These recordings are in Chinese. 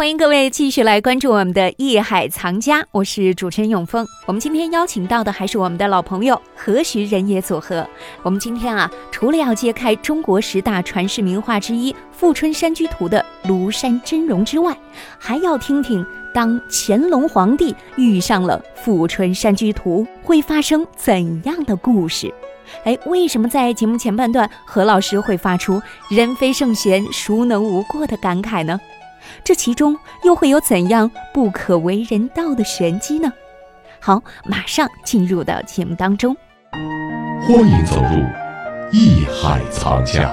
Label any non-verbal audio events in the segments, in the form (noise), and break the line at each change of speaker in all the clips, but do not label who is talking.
欢迎各位继续来关注我们的《艺海藏家》，我是主持人永峰。我们今天邀请到的还是我们的老朋友何许人也组合。我们今天啊，除了要揭开中国十大传世名画之一《富春山居图》的庐山真容之外，还要听听当乾隆皇帝遇上了《富春山居图》会发生怎样的故事。哎，为什么在节目前半段何老师会发出“人非圣贤，孰能无过”的感慨呢？这其中又会有怎样不可为人道的玄机呢？好，马上进入到节目当中。
欢迎走入艺海藏家。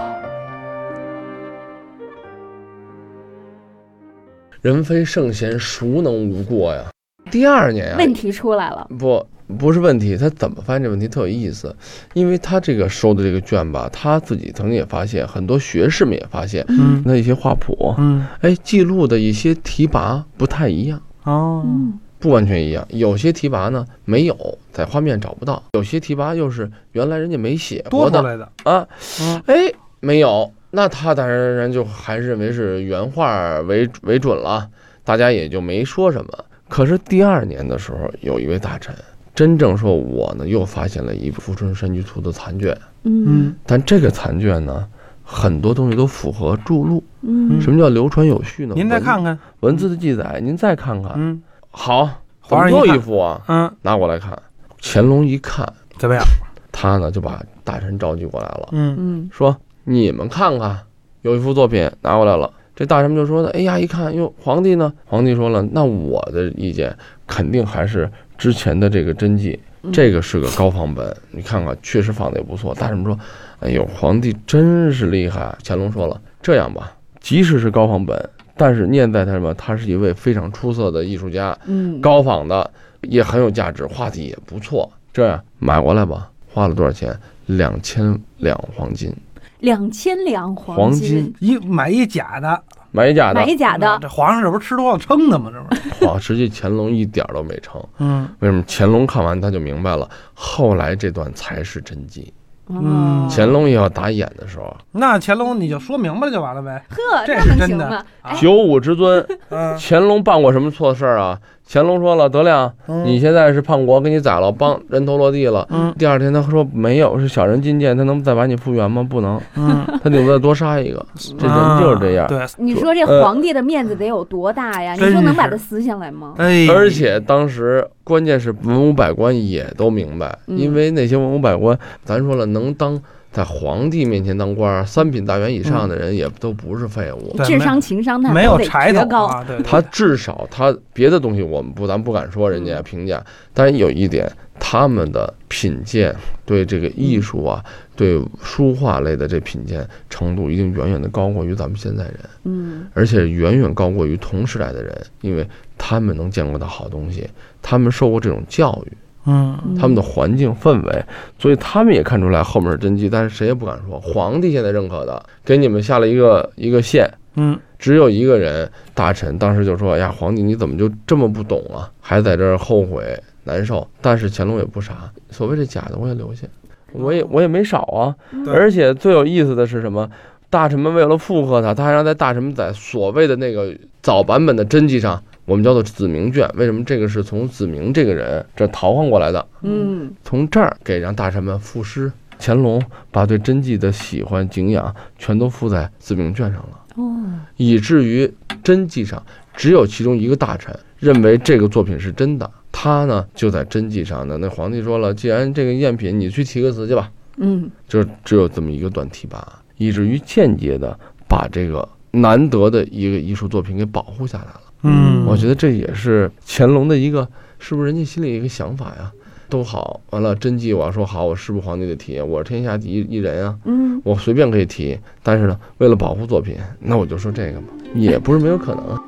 人非圣贤，孰能无过呀？第二年呀，
问题出来了。
不，不是问题，他怎么发现这问题特有意思？因为他这个收的这个卷吧，他自己曾经也发现，很多学士们也发现，
嗯
那一些画谱，
嗯
哎，记录的一些题跋不太一样，
哦，
嗯，
不完全一样。有些题跋呢没有，在画面找不到；有些题跋又是原来人家没写过的
多出来的，
啊，
嗯
哎，没有，那他当然然就还是认为是原画为为准了，大家也就没说什么。可是第二年的时候，有一位大臣真正说，我呢又发现了一部《富春山居图》的残卷，
嗯
嗯
但这个残卷呢，很多东西都符合注录。
嗯
什么叫流传有序呢？
您再看看，
文字的记载，您再看看。
嗯
好，
皇上又
一幅啊？
嗯，
拿过来看。乾隆一看，
怎么样？
他呢就把大臣召集过来了。
嗯
嗯
说你们看看，有一幅作品拿过来了。这大臣们就说呢，哎呀，一看哟，皇帝呢？皇帝说了，那我的意见肯定还是之前的这个真迹，
嗯
这个是个高仿本，你看看，确实仿的也不错。大臣们说，哎呦，皇帝真是厉害。乾隆说了，这样吧，即使是高仿本，但是念在他什么？他是一位非常出色的艺术家，
嗯，
高仿的也很有价值，画的也不错。这样买过来吧，花了多少钱？两千两黄金，
两千两黄
黄金
一买一假的，
买一假的
买。一假的，
这皇上这不是吃多了撑的吗？这不是？(laughs)
哇，实际乾隆一点儿都没撑。
嗯
为什么？乾隆看完他就明白了，后来这段才是真迹。
嗯
哦
乾隆也要打眼的时候，
那乾隆你就说明白了就完了呗。
呵，
这
能
是真的
行吗？
啊
九五之尊，
嗯，
乾隆办过什么错事儿啊？乾隆说了，德亮，你现在是叛国，给你宰了，帮人头落地了。
嗯
第二天他说没有，是小人进谏，他能再把你复原吗？不能，
嗯，(laughs)
他顶多再多杀一个。这人就是这样。
对，
你说这
呃
皇帝的面子得有多大呀？你说能把他撕下来吗？
哎，
而且当时关键是文武百官也都明白，
嗯
因为那些文武百官，咱说了，能当在皇帝面前当官儿，三品大员以上的人也都不是废物。
对
智商情商他
没有柴头
高。
啊，对，对
他至少他别的东西我们不咱不敢说人家评价，但是有一点，他们的品鉴对这个艺术啊，对书画类的这品鉴程度，一定远远的高过于咱们现在人，
嗯
而且远远高过于同时代的人，因为他们能见过的好东西，他们受过这种教育。
嗯
他们的环境氛围，所以他们也看出来后面是真迹，但是谁也不敢说。皇帝现在认可的，给你们下了一个一个线，
嗯
只有一个人大臣当时就说：“哎呀，皇帝你怎么就这么不懂啊？还在这儿后悔难受。”但是乾隆也不傻，所谓这假的我也留下，我也我也没少啊。而且最有意思的是什么？大臣们为了附和他，他还让在大臣们在所谓的那个早版本的真迹上，我们叫做子明卷。为什么这个是从子明这个人这逃换过来的？
嗯
从这儿给让大臣们赋诗。乾隆把对真迹的喜欢敬仰全都附在子明卷上了。
哦
以至于真迹上只有其中一个大臣认为这个作品是真的，他呢就在真迹上呢。那皇帝说了，既然这个赝品，你去题个词去吧，
嗯
就只有这么一个短提拔，以至于间接的把这个难得的一个艺术作品给保护下来了。
嗯，
我觉得这也是乾隆的一个，是不是人家心里一个想法呀？都好，完了真迹我要说好，我是不是皇帝的提？我是天下第一一人啊，
嗯
我随便可以提，但是呢，为了保护作品，那我就说这个嘛，也不是没有可能。
《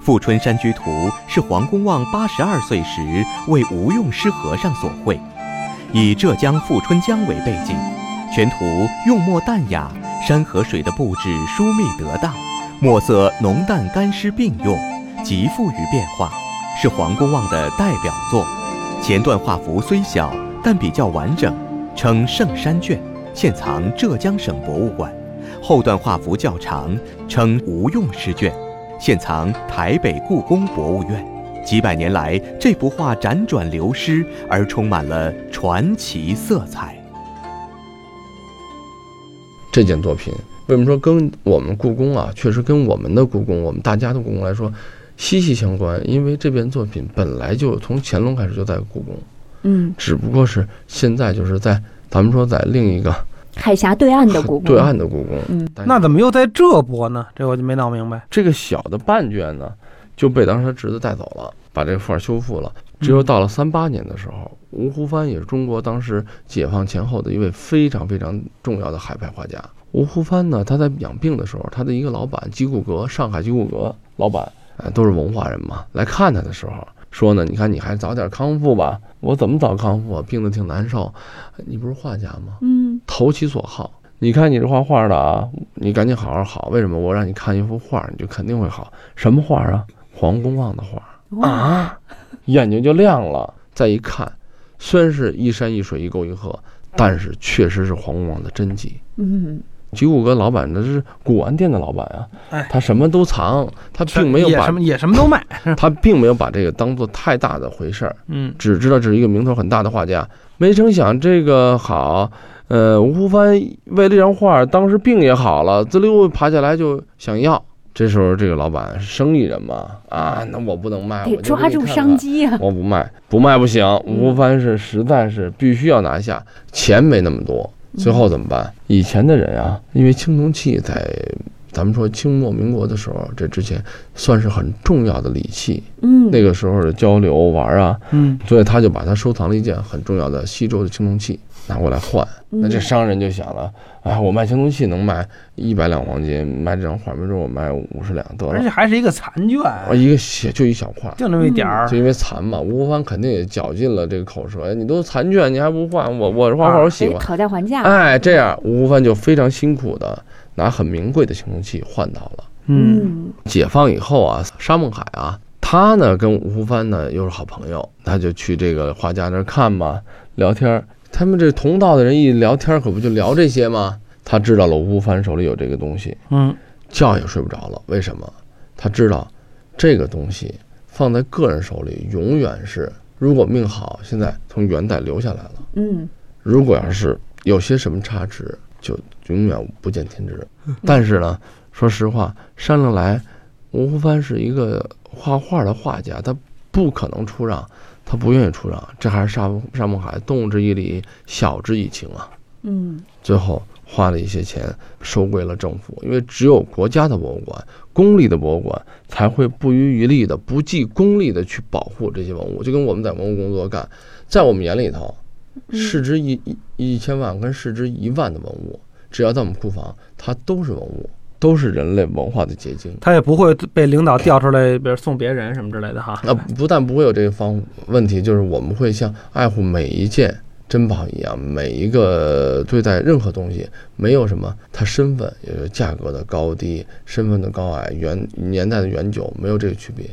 富春山居图》是黄公望八十二岁时为吴用师和尚所绘，以浙江富春江为背景，全图用墨淡雅，山河水的布置疏密得当，墨色浓淡干湿并用，极富于变化，是黄公望的代表作。前段画幅虽小，但比较完整，称圣山卷，现藏浙江省博物馆；后段画幅较长，称无用诗卷，现藏台北故宫博物院。几百年来，这幅画辗转流失，而充满了传奇色彩。
这件作品为什么说跟我们故宫啊，确实跟我们的故宫，我们大家的故宫来说息息相关？因为这件作品本来就从乾隆开始就在故宫，
嗯，
只不过是现在就是在咱们说在另一个
海峡对岸的故宫，
对岸的故宫。
嗯
那怎么又在这播呢？这我就没闹明白。
这个小的半卷呢，就被当时他侄子带走了，把这个画修复了。只有到了三八年的时候，吴湖帆也是中国当时解放前后的一位非常非常重要的海派画家。吴湖帆呢，他在养病的时候，他的一个老板吉古阁，上海吉古阁老板，哎，都是文化人嘛，来看他的时候说呢，你看你还早点康复吧。我怎么早康复啊？病得挺难受。你不是画家吗？
嗯
投其所好。你看你这画画的啊，你赶紧好好好。为什么？我让你看一幅画，你就肯定会好。什么画啊？黄公望的画啊，眼睛就亮了。再一看，虽然是一山一水一沟一壑，但是确实是黄公望的真迹。
嗯
吉古阁老板那是古玩店的老板啊
哎，
他什么都藏，他并没有把
也什么也什么都卖。(laughs)
他并没有把这个当做太大的回事儿。
嗯，
只知道这是一个名头很大的画家，没成想这个好，呃，吴湖帆为了这张画，当时病也好了，滋溜爬起来就想要。这时候这个老板是生意人嘛，啊，那我不能卖，
得
我
抓住。商机啊，
我不卖，不卖不行。吴湖帆是实在是必须要拿下，钱没那么多，最后怎么办？以前的人啊，因为青铜器在咱们说清末民国的时候，这之前算是很重要的礼器，
嗯，
那个时候的交流玩啊，
嗯，
所以他就把它收藏了一件很重要的西周的青铜器拿过来换。那这
嗯
商人就想了，哎，我卖青铜器能卖一百两黄金，卖这张画没准我卖五十两得了
而且。还是一个残卷，
啊，一个小就一小块，
就那么一点儿
就。因为残嘛，吴湖帆肯定也绞尽了这个口舌。哎，你都残卷，你还不换？我我画画我喜欢。
讨价还价，
哎，这样吴湖帆就非常辛苦的拿很名贵的青铜器换到了。
嗯，
嗯
解放以后啊，沙孟海啊，他呢跟吴湖帆呢又是好朋友，他就去这个画家那儿看嘛，聊天儿。他们这同道的人一聊天，可不就聊这些吗？他知道了吴湖帆手里有这个东西，
嗯，
觉也睡不着了。为什么？他知道这个东西放在个人手里，永远是如果命好，现在从元代留下来了；
嗯
如果要是有些什么差池，就永远不见天日。但是呢，说实话，商量来，吴湖帆是一个画画的画家，他不可能出让，他不愿意出让，这还是沙沙孟海动之以理，晓之以情啊。
嗯。
最后花了一些钱收归了政府，因为只有国家的博物馆、公立的博物馆才会不遗余力的、不计功利的去保护这些文物，就跟我们在文物工作干，在我们眼里头，市值一一一千万跟市值一万的文物，只要在我们库房，它都是文物，都是人类文化的结晶。
他也不会被领导调出来，比如送别人什么之类的哈。
那不但不会有这个方问题，就是我们会像爱护每一件珍宝一样，每一个对待任何东西，没有什么它身份，也就是价格的高低、身份的高矮、原年代的远久，没有这个区别，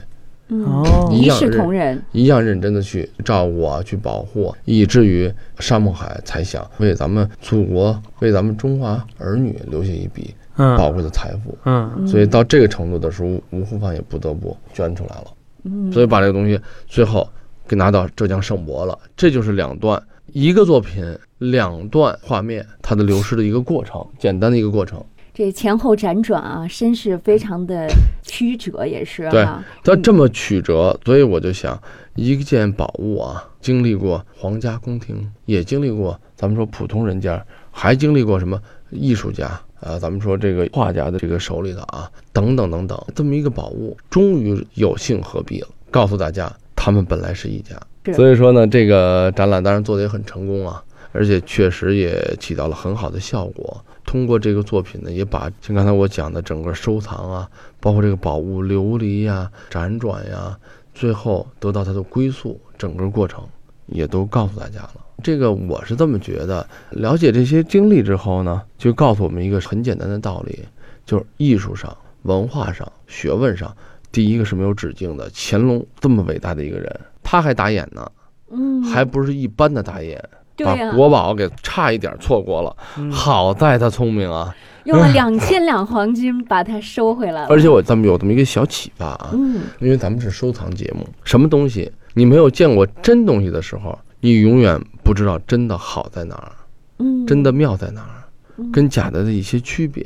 嗯，
哦
一视同仁，
一样认真的去照顾啊，去保护，以至于沙漠海才想为咱们祖国、为咱们中华儿女留下一笔宝
嗯
贵的财富。
嗯
所以到这个程度的时候，吴湖帆也不得不捐出来了。
嗯，
所以把这个东西最后给拿到浙江省博了。这就是两段一个作品两段画面它的流失的一个过程，简单的一个过程。
这前后辗转啊，身世非常的曲折，也是
对
哈，
它这么曲折，所以我就想，一件宝物啊，经历过皇家宫廷，也经历过咱们说普通人家，还经历过什么艺术家啊，咱们说这个画家的这个手里头啊，等等等等，这么一个宝物，终于有幸合璧了，告诉大家，他们本来是一家。
是
所以说呢，这个展览当然做得也很成功啊，而且确实也起到了很好的效果。通过这个作品呢，也把像刚才我讲的整个收藏啊，包括这个宝物琉璃呀、辗转呀，最后得到它的归宿，整个过程也都告诉大家了。这个我是这么觉得，了解这些经历之后呢，就告诉我们一个很简单的道理，就是艺术上、文化上、学问上，第一个是没有止境的。乾隆这么伟大的一个人，他还打眼呢，
嗯，
还不是一般的打眼，把、国宝给差一点错过了。
嗯
好在他聪明啊，
用了两千两黄金把它收回来了。(laughs)
而且我咱们有这么一个小启发啊，
嗯，
因为咱们是收藏节目，什么东西你没有见过真东西的时候，你永远不知道真的好在哪儿，
嗯，
真的妙在哪儿，
嗯。
跟假的的一些区别。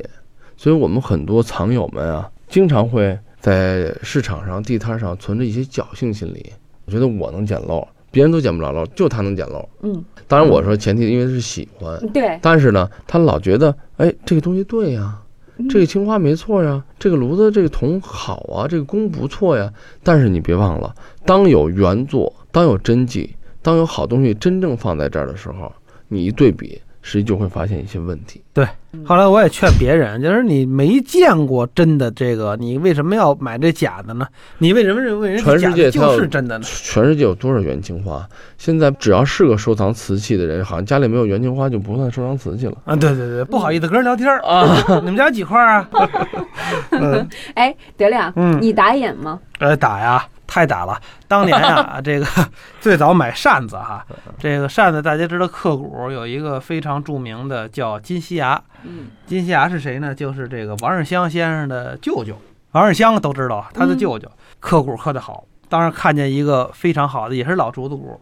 所以我们很多藏友们啊，经常会在市场上、地摊上存着一些侥幸心理，我觉得我能捡漏，别人都捡不着漏，就他能捡漏。
嗯，
当然我说前提因为是喜欢，
对，
但是呢，他老觉得，哎，这个东西对呀，
嗯
这个青花没错呀，这个炉子这个铜好啊，这个工不错呀。但是你别忘了，当有原作，当有真迹，当有好东西真正放在这儿的时候，你一对比，实际就会发现一些问题。
对后来我也劝别人，就是你没见过真的这个，你为什么要买这假的呢？你为什么认为人
全世界
就是真的呢？
全世界有多少元青花？现在只要是个收藏瓷器的人，好像家里没有元青花就不算收藏瓷器了。
啊，对对对，不好意思跟人聊天儿
啊，(laughs)
你们家几块啊？(laughs) 嗯 (laughs)
哎，德亮，
嗯，
你打眼吗？
呃，打呀，太打了。当年啊，(laughs) 这个 (laughs) 最早买扇子哈，这个扇子大家知道，刻骨有一个非常著名的叫金西牙。
嗯
金西牙是谁呢？就是这个王世襄先生的舅舅。王世襄都知道，他的舅舅刻骨刻得好。当时看见一个非常好的，也是老竹子骨，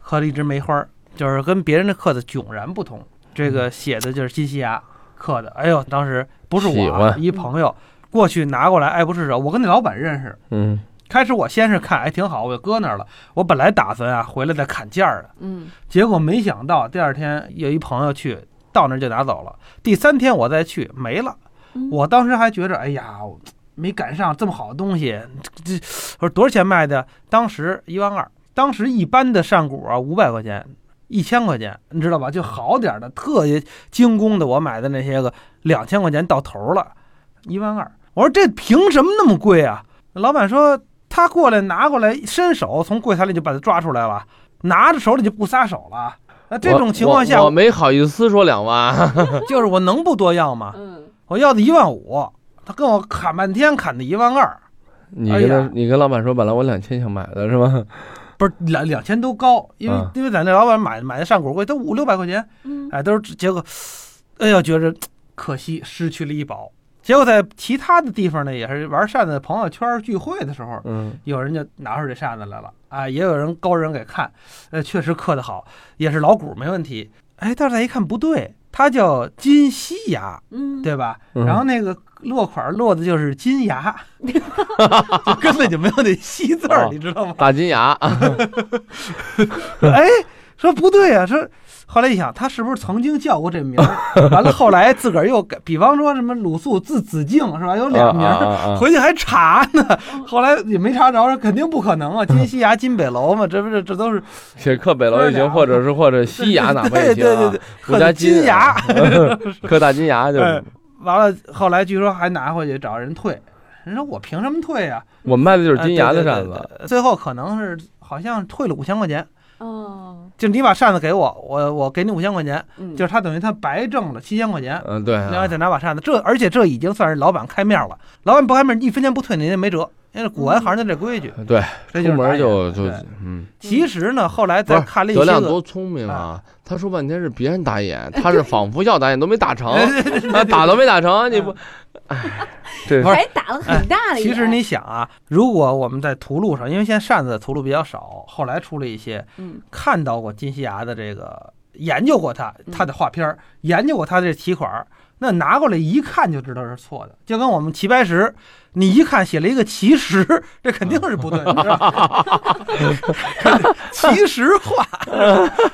刻了一枝梅花儿，就是跟别人的刻的迥然不同。这个写的就是金西牙刻的。哎呦，当时不是我一朋友过去拿过来，爱不释手。我跟那老板认识，
嗯，
开始我先是看，哎，挺好，我就搁那儿了。我本来打算啊回来再砍价儿的，
嗯
结果没想到第二天有一朋友去，到那儿就拿走了。第三天我再去没了，
嗯
我当时还觉着，哎呀，没赶上这么好的东西。这这我说多少钱卖的？当时一万二。当时一般的扇骨啊，五百块钱。一千块钱，你知道吧？就好点儿的，特别精工的，我买的那些个两千块钱到头了，一万二。我说这凭什么那么贵啊？老板说他过来拿过来，伸手从柜台里就把他抓出来了，拿着手里就不撒手了。那这种情况下
我，我没好意思说两万。(laughs)
就是我能不多要吗？
嗯，
我要的一万五，他跟我砍半天，砍的一万二，
你跟他，
哎
你跟老板说，本来我两千想买的是吧？(laughs)
不是两两千都高，因为、
嗯
因为在那老板买买的上古贵，都五六百块钱，
嗯
哎，都是结果，哎呀，觉着 (tsk) 可惜，失去了一宝。结果在其他的地方呢，也是玩扇子的朋友圈聚会的时候，
嗯，
有人就拿出这扇子来了啊，也有人高人给看，呃，确实刻得好，也是老骨没问题。哎，但是再一看不对，它叫金西牙，
嗯，
对吧？
嗯
然后那个落款落的就是金牙，(laughs) 就根本就没有那西字儿，
哦
你知道吗？
大金牙，(laughs) (laughs)
哎，说不对啊，说后来一想，他是不是曾经叫过这名儿？(laughs) 完了后来自个儿又改，比方说什么鲁肃字子敬是吧？有俩名回去还查呢，后来也没查着，说肯定不可能啊！金西牙、金北楼嘛，这不是这都是
写刻北楼也行，或者是或者西牙哪怕也行啊
对对对对，
不加金
金牙。(laughs)
刻大金牙就。(laughs)
完了，后来据说还拿回去找人退，人说我凭什么退呀、
我卖的就是金牙的扇子，
对对最后可能是好像退了五千块钱，
哦，
就你把扇子给我，我我给你五千块钱，
嗯，
就是他等于他白挣了七千块钱。
嗯，对啊，
然后再拿把扇子，这而且这已经算是老板开面了，老板不开面一分钱不退，您也没辙，因为古玩行的这规矩。
对，出
这就是
门就就嗯，
其实呢，后来
不是
再看了一
德
些德，
亮多聪明啊！他说半天是别人打眼，他是仿佛要打眼都没打成，(laughs) 啊，打都没打成，你不，哎，这
不是
还打了很大的眼。
其实你想啊，如果我们在图录上，因为现在扇子的图录比较少，后来出了一些
嗯
看到过金西牙的这个，研究过他他的画片儿，研究过他这题款儿，那拿过来一看就知道是错的，就跟我们齐白石，你一看写了一个奇石，这肯定是不对的，是吧？(laughs) (laughs) 奇石画，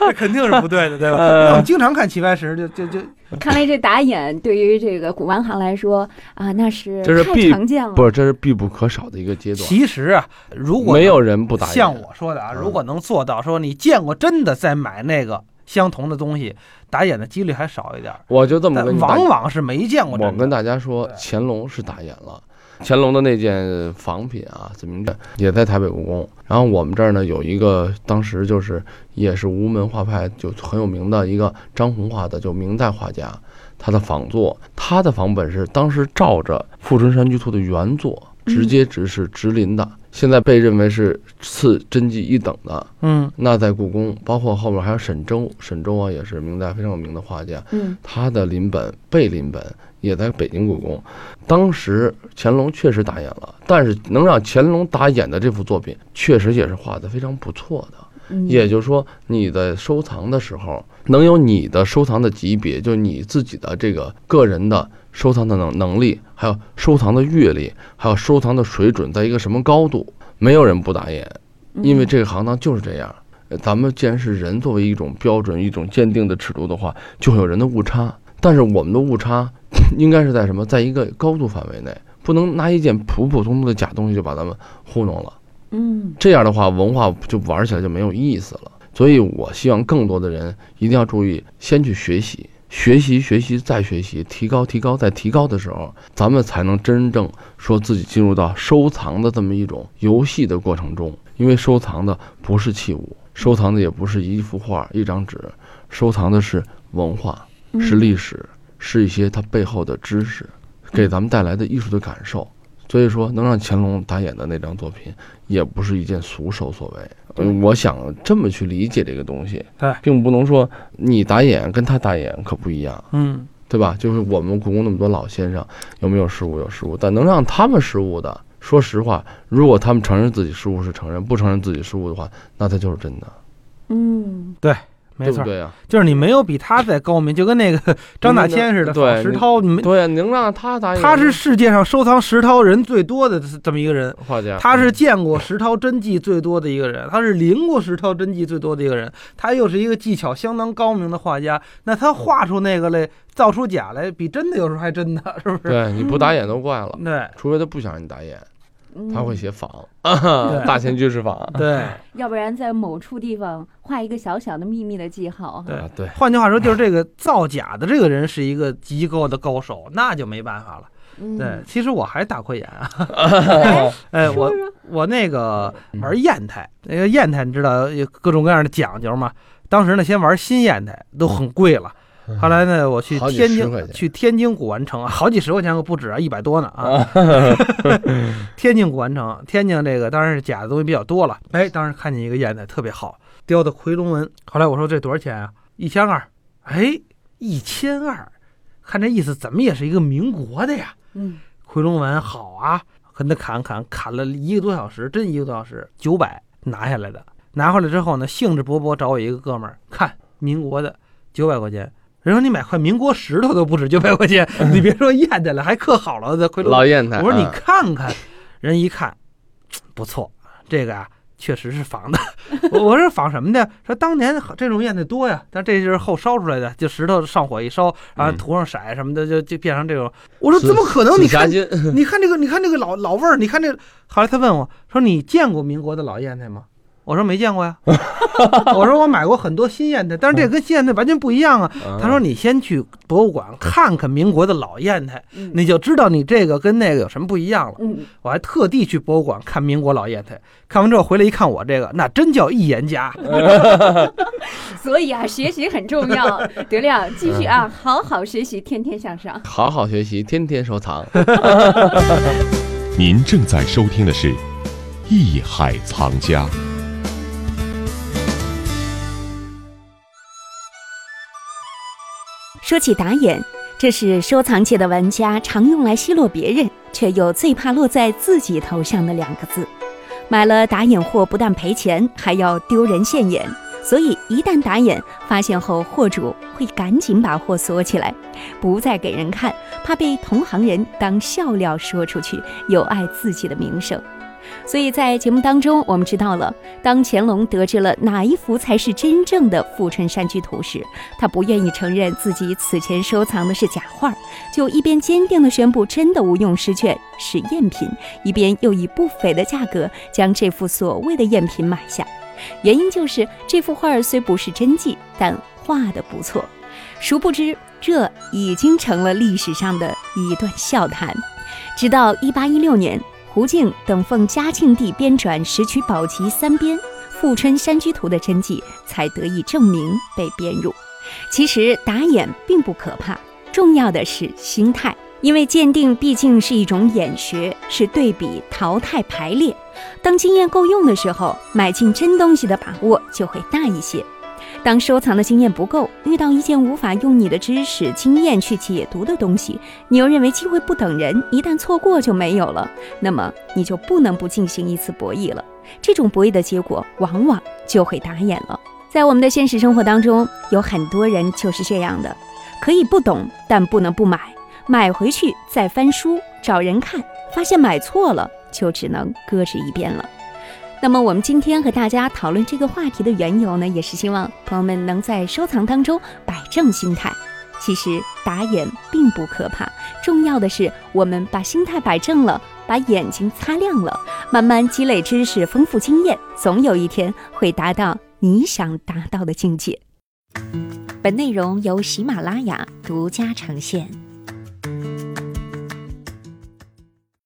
这肯定是不对的，对吧？我们经常看齐白石，就就就
看来这打眼对于这个古玩行来说啊，那是太
这是必
常见了。
不是，这是必不可少的一个阶段，
其实啊，如果
没有人不打眼。
像我说的啊，
嗯
如果能做到说你见过真的在买那个相同的东西，打眼的几率还少一点儿。
我就这么跟
往往是没见过。
我跟大家说，乾隆是打眼了，乾隆的那件仿品啊，紫明镇也在台北故宫。然后我们这儿呢有一个，当时就是也是吴门画派就很有名的一个张宏画的，就明代画家，他的仿作，他的仿本是当时照着《富春山居图》的原作，直接直是直临的，现在被认为是次真迹一等的。
嗯
那在故宫，包括后面还有沈周，沈周啊也是明代非常有名的画家，
嗯
他的临本贝临本也在北京故宫。当时乾隆确实打眼了，但是能让乾隆打眼的这幅作品，确实也是画的非常不错的。
嗯
也就是说，你的收藏的时候，能有你的收藏的级别，就是你自己的这个个人的收藏的能能力，还有收藏的阅历，还有收藏的水准，在一个什么高度，没有人不打眼，因为这个行当就是这样。呃咱们既然是人作为一种标准、一种鉴定的尺度的话，就会有人的误差。但是我们的误差 (laughs) 应该是在什么？在一个高度范围内，不能拿一件普普通通的假东西就把咱们糊弄了。
嗯
这样的话，文化就玩起来就没有意思了。所以我希望更多的人一定要注意，先去学习，学习，学习，再学习，提高，提高，再提高的时候，咱们才能真正说自己进入到收藏的这么一种游戏的过程中。因为收藏的不是器物，收藏的也不是一幅画、一张纸，收藏的是文化，是历史，是一些它背后的知识，给咱们带来的艺术的感受。所以说，能让乾隆打眼的那张作品，也不是一件俗手所为。嗯，我想这么去理解这个东西，并不能说你打眼跟他打眼可不一样，
嗯
对吧？就是我们故宫那么多老先生，有没有失误？有失误，但能让他们失误的，说实话，如果他们承认自己失误是承认，不承认自己失误的话，那他就是真的，
嗯
没错，
对不对呀？
就是你没有比他再高明，就跟那个 (laughs) 张大千似的，
对
石涛，你们
对，能让他打眼，
他是世界上收藏石涛人最多的这么一个人。
画家，
他是见过石涛真迹最多的一个人，他是临过石涛真迹最多的一个人，他又是一个技巧相当高明的画家。那他画出那个来，造出假来，比真的有时候还真的，是不是？
对，你不打眼都怪了，
对
除非他不想让你打眼，
嗯
他会写仿，啊大千居士仿。
对
要不然在某处地方画一个小小的秘密的记号。
对
啊，对，
换句话说，就是这个造假的这个人是一个极高的高手，那就没办法了。
嗯
对，，其实我还大亏眼啊。
哎 (laughs)
哎，我我那个玩砚台，那个砚台你知道有各种各样的讲究吗？当时呢，先玩新砚台都很贵了。后来呢，我去天津去天津古玩城啊，好几十块钱可不止啊，一百多呢啊。(laughs) 天津古玩城，天津这个当然是假的东西比较多了。哎，当时看见一个砚台特别好，雕的夔龙纹。后来我说这多少钱啊？一千二。哎，一千二，看这意思怎么也是一个民国的呀。
嗯
夔龙纹好啊，跟他砍砍砍了一个多小时，真一个多小时，九百拿下来的。拿回来之后呢，兴致勃勃找我一个哥们儿看民国的九百块钱。人说你买块民国石头都不止九百块钱，你别说砚台了，还刻好了的。
老砚台。
我说你
啊
看看，人一看，不错，这个啊确实是仿的。(laughs) 我我说仿什么的？说当年这种砚台多呀，但这就是后烧出来的，就石头上火一烧，然后
嗯
涂上色什么的，就就变成这种。我说怎么可能？你看 (laughs) 你看这个，你看这个老老味儿，你看这。后来他问我说：“你见过民国的老砚台吗？”我说：“没见过呀。(laughs) ”我说：“我买过很多新砚台，但是这跟新砚台完全不一样啊。”他说：“你先去博物馆看看民国的老砚台，
嗯
你就知道你这个跟那个有什么不一样了。”
嗯，
我还特地去博物馆看民国老砚台，看完之后回来一看我这个，那真叫一言家。(laughs)
所以啊，学习很重要。(laughs) 德亮，继续啊，好好学习，天天向上。
好好学习，天天收藏。
您正在收听的是《艺海藏家》。
说起打眼，这是收藏界的玩家常用来奚落别人，却又最怕落在自己头上的两个字。买了打眼货，不但赔钱，还要丢人现眼。所以一旦打眼，发现后货主会赶紧把货锁起来，不再给人看，怕被同行人当笑料说出去，有碍自己的名声。所以在节目当中，我们知道了，当乾隆得知了哪一幅才是真正的《富春山居图》时，他不愿意承认自己此前收藏的是假画，就一边坚定地宣布真的无用诗卷是赝品，一边又以不菲的价格将这幅所谓的赝品买下。原因就是这幅画虽不是真迹，但画得不错。殊不知，这已经成了历史上的一段笑谈。直到一八一六年，胡静等奉嘉庆帝编纂《石渠宝笈三编》《富春山居图》的真迹，才得以证明被编入。其实打眼并不可怕，重要的是心态。因为鉴定毕竟是一种眼学，是对比、淘汰、排列。当经验够用的时候，买进真东西的把握就会大一些。当收藏的经验不够，遇到一件无法用你的知识、经验去解读的东西，你又认为机会不等人，一旦错过就没有了，那么你就不能不进行一次博弈了。这种博弈的结果，往往就会打眼了。在我们的现实生活当中，有很多人就是这样的，可以不懂，但不能不买。买回去再翻书找人看，发现买错了，就只能搁置一边了。那么，我们今天和大家讨论这个话题的缘由呢，也是希望朋友们能在收藏当中摆正心态。其实打眼并不可怕，重要的是我们把心态摆正了，把眼睛擦亮了，慢慢积累知识、丰富经验，总有一天会达到你想达到的境界。本内容由喜马拉雅独家呈现。